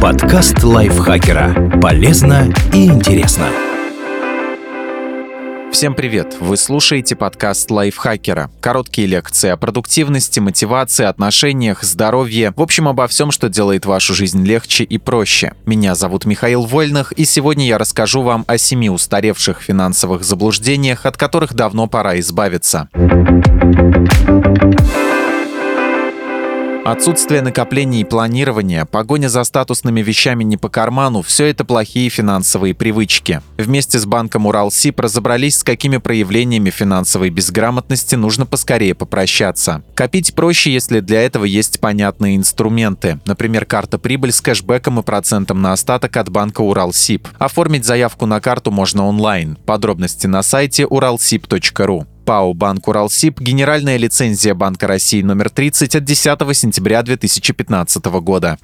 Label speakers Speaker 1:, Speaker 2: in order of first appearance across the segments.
Speaker 1: Подкаст лайфхакера. Полезно и интересно.
Speaker 2: Всем привет! Вы слушаете подкаст лайфхакера. Короткие лекции о продуктивности, мотивации, отношениях, здоровье. В общем, обо всем, что делает вашу жизнь легче и проще. Меня зовут Михаил Вольных, и сегодня я расскажу вам о семи устаревших финансовых заблуждениях, от которых давно пора избавиться. Отсутствие накоплений и планирования, погоня за статусными вещами не по карману – все это плохие финансовые привычки. Вместе с банком Уралсиб разобрались, с какими проявлениями финансовой безграмотности нужно поскорее попрощаться. Копить проще, если для этого есть понятные инструменты. Например, карта прибыль с кэшбэком и процентом на остаток от банка Уралсиб. Оформить заявку на карту можно онлайн. Подробности на сайте уралсиб.ру. ПАО «Банк Уралсиб» генеральная лицензия Банка России номер 30 от 10 сентября 2015 года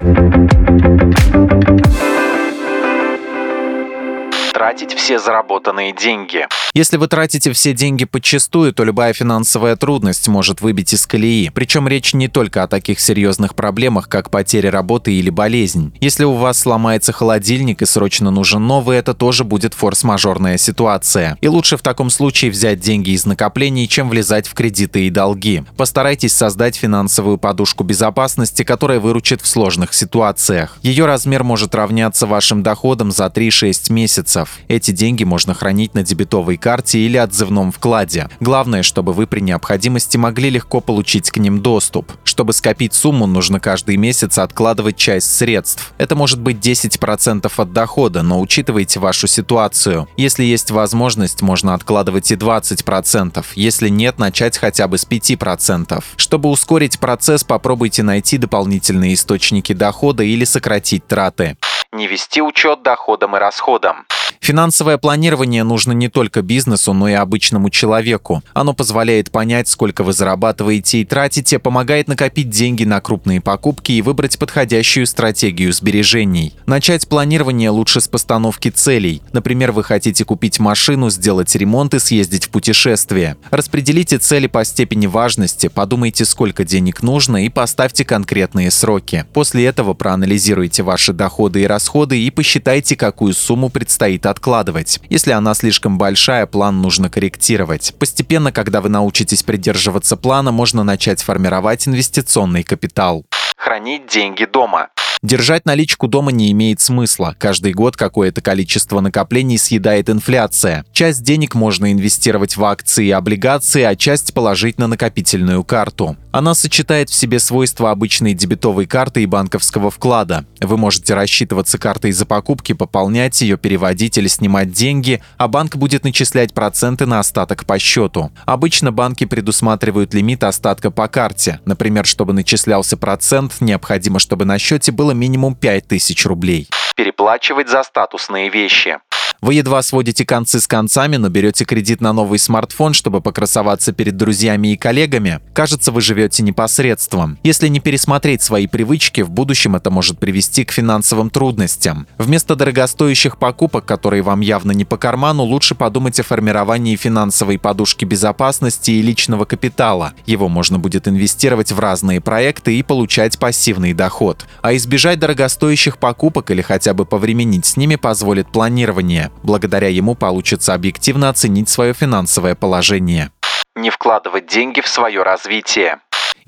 Speaker 3: тратить все заработанные деньги.
Speaker 2: Если вы тратите все деньги подчастую, то любая финансовая трудность может выбить из колеи. Причем речь не только о таких серьезных проблемах, как потеря работы или болезнь. Если у вас сломается холодильник и срочно нужен новый, это тоже будет форс-мажорная ситуация. И лучше в таком случае взять деньги из накоплений, чем влезать в кредиты и долги. Постарайтесь создать финансовую подушку безопасности, которая выручит в сложных ситуациях. Ее размер может равняться вашим доходам за 3-6 месяцев долларов. Эти деньги можно хранить на дебетовой карте или отзывном вкладе. Главное, чтобы вы при необходимости могли легко получить к ним доступ. Чтобы скопить сумму, нужно каждый месяц откладывать часть средств. Это может быть 10% от дохода, но учитывайте вашу ситуацию. Если есть возможность, можно откладывать и 20%. Если нет, начать хотя бы с 5%. Чтобы ускорить процесс, попробуйте найти дополнительные источники дохода или сократить траты.
Speaker 3: Не вести учет доходам и расходам.
Speaker 2: Финансовое планирование нужно не только бизнесу, но и обычному человеку. Оно позволяет понять, сколько вы зарабатываете и тратите, помогает накопить деньги на крупные покупки и выбрать подходящую стратегию сбережений. Начать планирование лучше с постановки целей. Например, вы хотите купить машину, сделать ремонт и съездить в путешествие. Распределите цели по степени важности, подумайте, сколько денег нужно и поставьте конкретные сроки. После этого проанализируйте ваши доходы и расходы и посчитайте, какую сумму предстоит откладывать. Если она слишком большая, план нужно корректировать. Постепенно, когда вы научитесь придерживаться плана, можно начать формировать инвестиционный капитал.
Speaker 3: Хранить деньги дома.
Speaker 2: Держать наличку дома не имеет смысла. Каждый год какое-то количество накоплений съедает инфляция. Часть денег можно инвестировать в акции и облигации, а часть положить на накопительную карту. Она сочетает в себе свойства обычной дебетовой карты и банковского вклада. Вы можете рассчитываться картой за покупки, пополнять ее, переводить или снимать деньги, а банк будет начислять проценты на остаток по счету. Обычно банки предусматривают лимит остатка по карте. Например, чтобы начислялся процент, необходимо, чтобы на счете было минимум 5000 рублей.
Speaker 3: Переплачивать за статусные вещи.
Speaker 2: Вы едва сводите концы с концами, но берете кредит на новый смартфон, чтобы покрасоваться перед друзьями и коллегами. Кажется, вы живете непосредством. Если не пересмотреть свои привычки, в будущем это может привести к финансовым трудностям. Вместо дорогостоящих покупок, которые вам явно не по карману, лучше подумать о формировании финансовой подушки безопасности и личного капитала. Его можно будет инвестировать в разные проекты и получать пассивный доход. А избежать дорогостоящих покупок или хотя бы повременить с ними позволит планирование. Благодаря ему получится объективно оценить свое финансовое положение.
Speaker 3: Не вкладывать деньги в свое развитие.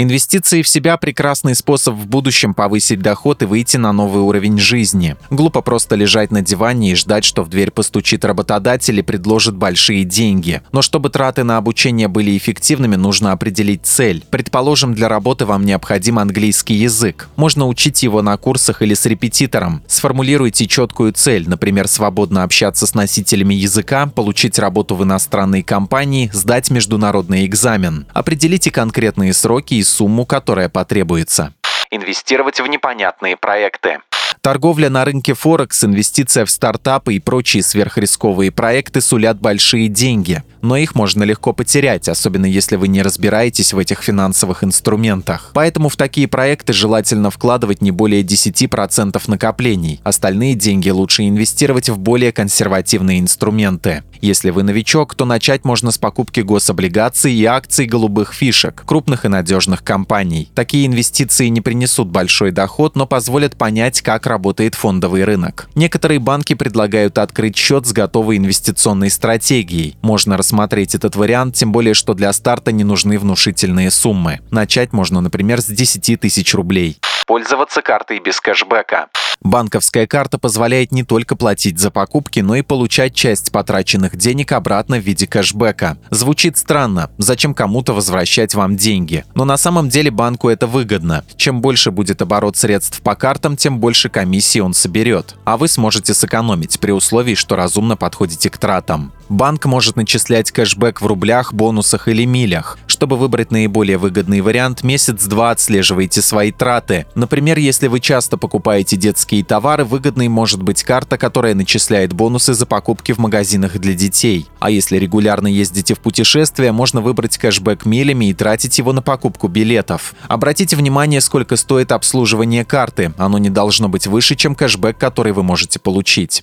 Speaker 2: Инвестиции в себя – прекрасный способ в будущем повысить доход и выйти на новый уровень жизни. Глупо просто лежать на диване и ждать, что в дверь постучит работодатель и предложит большие деньги. Но чтобы траты на обучение были эффективными, нужно определить цель. Предположим, для работы вам необходим английский язык. Можно учить его на курсах или с репетитором. Сформулируйте четкую цель, например, свободно общаться с носителями языка, получить работу в иностранной компании, сдать международный экзамен. Определите конкретные сроки и сумму, которая потребуется.
Speaker 3: Инвестировать в непонятные проекты.
Speaker 2: Торговля на рынке Форекс, инвестиция в стартапы и прочие сверхрисковые проекты сулят большие деньги. Но их можно легко потерять, особенно если вы не разбираетесь в этих финансовых инструментах. Поэтому в такие проекты желательно вкладывать не более 10% накоплений. Остальные деньги лучше инвестировать в более консервативные инструменты. Если вы новичок, то начать можно с покупки гособлигаций и акций голубых фишек, крупных и надежных компаний. Такие инвестиции не принесут большой доход, но позволят понять, как работает фондовый рынок. Некоторые банки предлагают открыть счет с готовой инвестиционной стратегией. Можно рассмотреть этот вариант, тем более, что для старта не нужны внушительные суммы. Начать можно, например, с 10 тысяч рублей.
Speaker 3: Пользоваться картой без кэшбэка.
Speaker 2: Банковская карта позволяет не только платить за покупки, но и получать часть потраченных денег обратно в виде кэшбэка. Звучит странно, зачем кому-то возвращать вам деньги? Но на самом деле банку это выгодно. Чем больше будет оборот средств по картам, тем больше комиссии он соберет. А вы сможете сэкономить при условии, что разумно подходите к тратам. Банк может начислять кэшбэк в рублях, бонусах или милях. Чтобы выбрать наиболее выгодный вариант, месяц-два отслеживайте свои траты. Например, если вы часто покупаете детские товары, выгодной может быть карта, которая начисляет бонусы за покупки в магазинах для детей. А если регулярно ездите в путешествия, можно выбрать кэшбэк милями и тратить его на покупку билетов. Обратите внимание, сколько стоит обслуживание карты. Оно не должно быть выше, чем кэшбэк, который вы можете получить.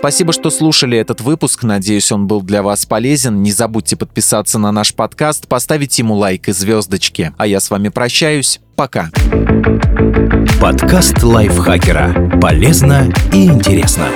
Speaker 2: Спасибо, что слушали этот выпуск. Надеюсь, он был для вас полезен. Не забудьте подписаться на наш подкаст, поставить ему лайк и звездочки. А я с вами прощаюсь. Пока.
Speaker 1: Подкаст лайфхакера. Полезно и интересно.